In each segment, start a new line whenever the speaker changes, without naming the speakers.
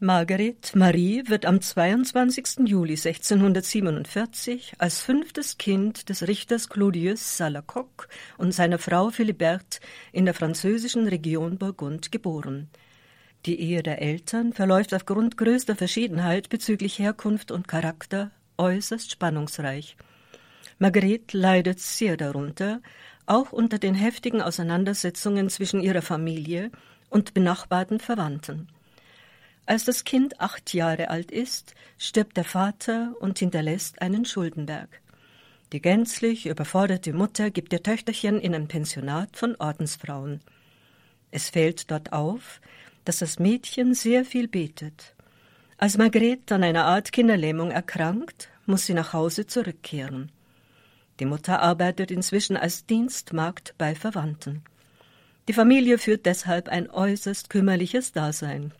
Marguerite Marie wird am 22. Juli 1647 als fünftes Kind des Richters Claudius Salacoque und seiner Frau Philibert in der französischen Region Burgund geboren. Die Ehe der Eltern verläuft aufgrund größter Verschiedenheit bezüglich Herkunft und Charakter äußerst spannungsreich. Marguerite leidet sehr darunter, auch unter den heftigen Auseinandersetzungen zwischen ihrer Familie und benachbarten Verwandten. Als das Kind acht Jahre alt ist, stirbt der Vater und hinterlässt einen Schuldenberg. Die gänzlich überforderte Mutter gibt ihr Töchterchen in ein Pensionat von Ordensfrauen. Es fällt dort auf, dass das Mädchen sehr viel betet. Als Margrethe an einer Art Kinderlähmung erkrankt, muss sie nach Hause zurückkehren. Die Mutter arbeitet inzwischen als Dienstmagd bei Verwandten. Die Familie führt deshalb ein äußerst kümmerliches Dasein.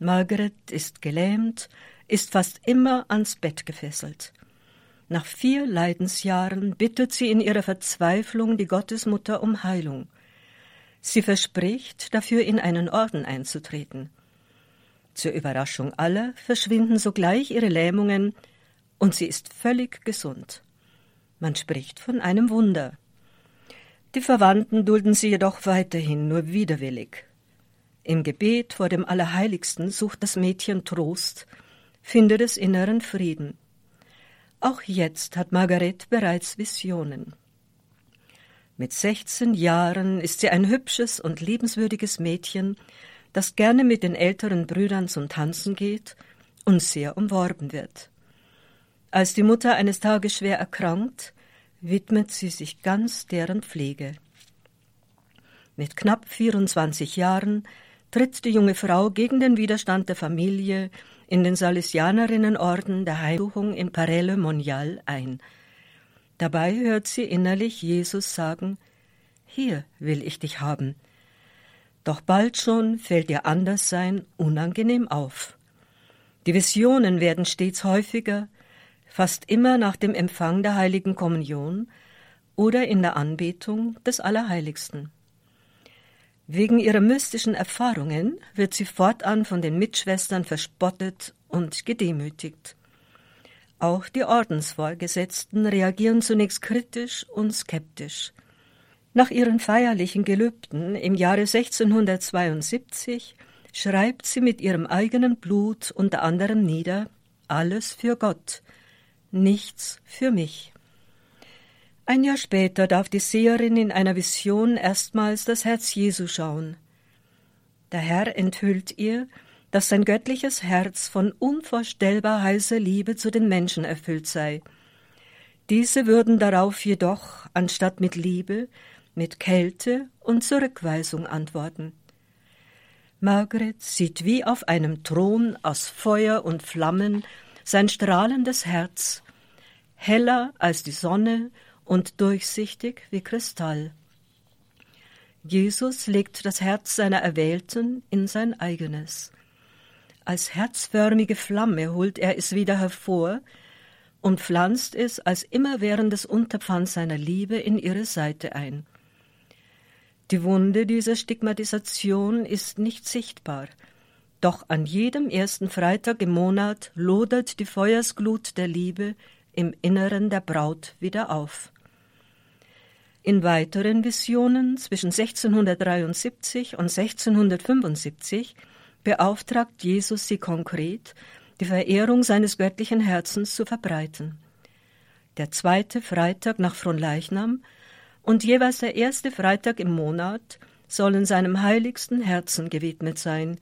Margaret ist gelähmt, ist fast immer ans Bett gefesselt. Nach vier Leidensjahren bittet sie in ihrer Verzweiflung die Gottesmutter um Heilung. Sie verspricht, dafür in einen Orden einzutreten. Zur Überraschung aller verschwinden sogleich ihre Lähmungen und sie ist völlig gesund. Man spricht von einem Wunder. Die Verwandten dulden sie jedoch weiterhin nur widerwillig. Im Gebet vor dem Allerheiligsten sucht das Mädchen Trost, findet es inneren Frieden. Auch jetzt hat Margaret bereits Visionen. Mit 16 Jahren ist sie ein hübsches und liebenswürdiges Mädchen, das gerne mit den älteren Brüdern zum Tanzen geht und sehr umworben wird. Als die Mutter eines Tages schwer erkrankt, widmet sie sich ganz deren Pflege. Mit knapp 24 Jahren tritt die junge Frau gegen den Widerstand der Familie in den Salesianerinnenorden der Heimsuchung in Parelle Monial ein. Dabei hört sie innerlich Jesus sagen, hier will ich dich haben. Doch bald schon fällt ihr Anderssein unangenehm auf. Die Visionen werden stets häufiger, fast immer nach dem Empfang der heiligen Kommunion oder in der Anbetung des Allerheiligsten. Wegen ihrer mystischen Erfahrungen wird sie fortan von den Mitschwestern verspottet und gedemütigt. Auch die Ordensvorgesetzten reagieren zunächst kritisch und skeptisch. Nach ihren feierlichen Gelübden im Jahre 1672 schreibt sie mit ihrem eigenen Blut unter anderem nieder Alles für Gott, nichts für mich. Ein Jahr später darf die Seherin in einer Vision erstmals das Herz Jesu schauen. Der Herr enthüllt ihr, dass sein göttliches Herz von unvorstellbar heißer Liebe zu den Menschen erfüllt sei. Diese würden darauf jedoch, anstatt mit Liebe, mit Kälte und Zurückweisung antworten. Margaret sieht wie auf einem Thron aus Feuer und Flammen sein strahlendes Herz, heller als die Sonne und durchsichtig wie Kristall. Jesus legt das Herz seiner Erwählten in sein eigenes. Als herzförmige Flamme holt er es wieder hervor und pflanzt es als immerwährendes Unterpfand seiner Liebe in ihre Seite ein. Die Wunde dieser Stigmatisation ist nicht sichtbar, doch an jedem ersten Freitag im Monat lodert die Feuersglut der Liebe im Inneren der Braut wieder auf. In weiteren Visionen zwischen 1673 und 1675 beauftragt Jesus sie konkret, die Verehrung seines göttlichen Herzens zu verbreiten. Der zweite Freitag nach Fronleichnam und jeweils der erste Freitag im Monat sollen seinem heiligsten Herzen gewidmet sein,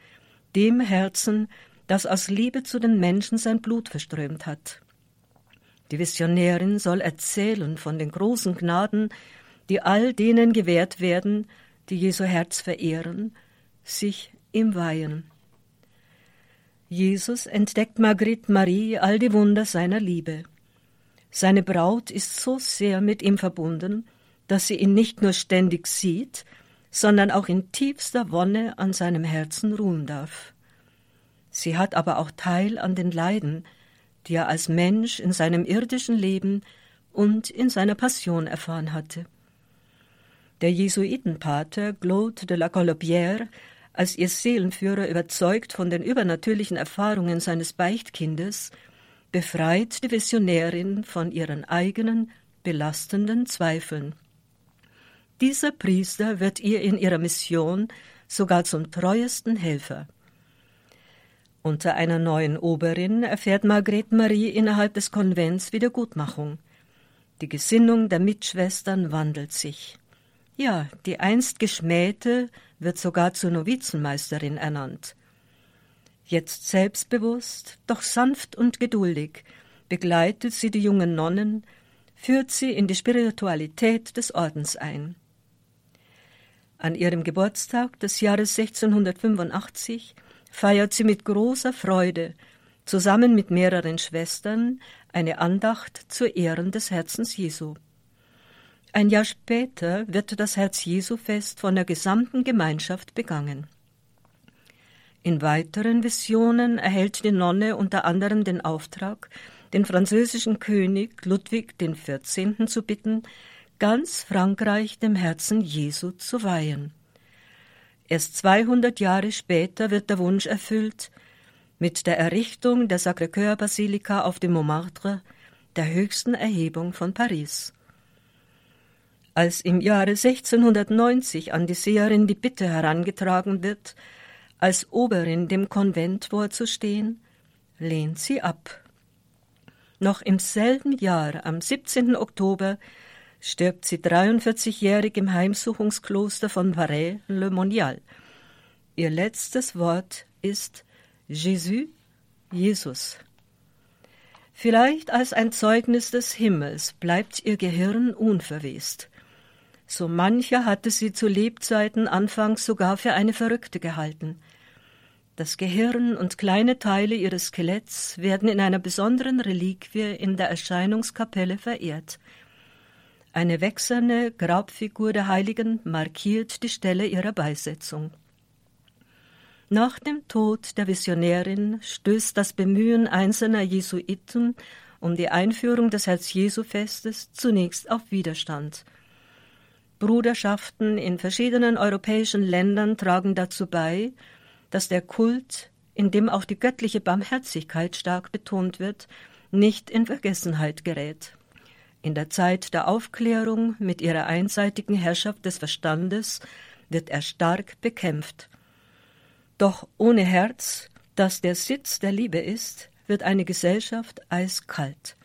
dem Herzen, das aus Liebe zu den Menschen sein Blut verströmt hat. Die Visionärin soll erzählen von den großen Gnaden, die all denen gewährt werden, die Jesu Herz verehren, sich ihm weihen. Jesus entdeckt Margrit Marie all die Wunder seiner Liebe. Seine Braut ist so sehr mit ihm verbunden, dass sie ihn nicht nur ständig sieht, sondern auch in tiefster Wonne an seinem Herzen ruhen darf. Sie hat aber auch Teil an den Leiden, die er als Mensch in seinem irdischen Leben und in seiner Passion erfahren hatte. Der Jesuitenpater Claude de la Colombière als ihr Seelenführer überzeugt von den übernatürlichen Erfahrungen seines Beichtkindes, befreit die Visionärin von ihren eigenen belastenden Zweifeln. Dieser Priester wird ihr in ihrer Mission sogar zum treuesten Helfer. Unter einer neuen Oberin erfährt Margrethe Marie innerhalb des Konvents Wiedergutmachung. Die Gesinnung der Mitschwestern wandelt sich. Ja, die einst Geschmähte wird sogar zur Novizenmeisterin ernannt. Jetzt selbstbewusst, doch sanft und geduldig, begleitet sie die jungen Nonnen, führt sie in die Spiritualität des Ordens ein. An ihrem Geburtstag des Jahres 1685 feiert sie mit großer Freude zusammen mit mehreren Schwestern eine Andacht zu Ehren des Herzens Jesu. Ein Jahr später wird das Herz Jesu Fest von der gesamten Gemeinschaft begangen. In weiteren Visionen erhält die Nonne unter anderem den Auftrag, den französischen König Ludwig XIV. zu bitten, ganz Frankreich dem Herzen Jesu zu weihen. Erst 200 Jahre später wird der Wunsch erfüllt, mit der Errichtung der Sacré-Cœur-Basilika auf dem Montmartre, der höchsten Erhebung von Paris. Als im Jahre 1690 an die Seherin die Bitte herangetragen wird, als Oberin dem Konvent vorzustehen, lehnt sie ab. Noch im selben Jahr, am 17. Oktober, stirbt sie 43-jährig im Heimsuchungskloster von Varay-le-Monial. Ihr letztes Wort ist Jésus, Jesus. Vielleicht als ein Zeugnis des Himmels bleibt ihr Gehirn unverwest. So mancher hatte sie zu Lebzeiten anfangs sogar für eine Verrückte gehalten. Das Gehirn und kleine Teile ihres Skeletts werden in einer besonderen Reliquie in der Erscheinungskapelle verehrt. Eine wechselnde Grabfigur der Heiligen markiert die Stelle ihrer Beisetzung. Nach dem Tod der Visionärin stößt das Bemühen einzelner Jesuiten um die Einführung des Herz-Jesu-Festes zunächst auf Widerstand – Bruderschaften in verschiedenen europäischen Ländern tragen dazu bei, dass der Kult, in dem auch die göttliche Barmherzigkeit stark betont wird, nicht in Vergessenheit gerät. In der Zeit der Aufklärung mit ihrer einseitigen Herrschaft des Verstandes wird er stark bekämpft. Doch ohne Herz, das der Sitz der Liebe ist, wird eine Gesellschaft eiskalt.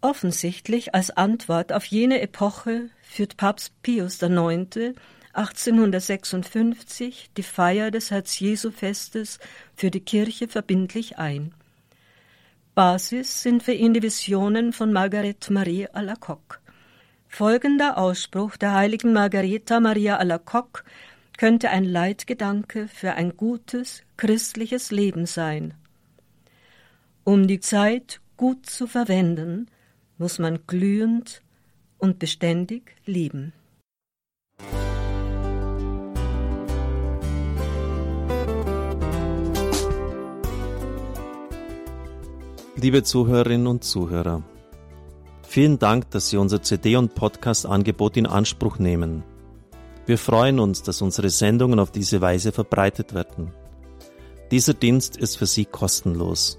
Offensichtlich als Antwort auf jene Epoche führt Papst Pius IX. 1856 die Feier des Herz-Jesu-Festes für die Kirche verbindlich ein. Basis sind für ihn die Visionen von Margarete Marie Alacoque. Folgender Ausspruch der heiligen Margareta Maria Alacoque könnte ein Leitgedanke für ein gutes christliches Leben sein. Um die Zeit gut zu verwenden, muss man glühend und beständig lieben.
Liebe Zuhörerinnen und Zuhörer, vielen Dank, dass Sie unser CD- und Podcast-Angebot in Anspruch nehmen. Wir freuen uns, dass unsere Sendungen auf diese Weise verbreitet werden. Dieser Dienst ist für Sie kostenlos.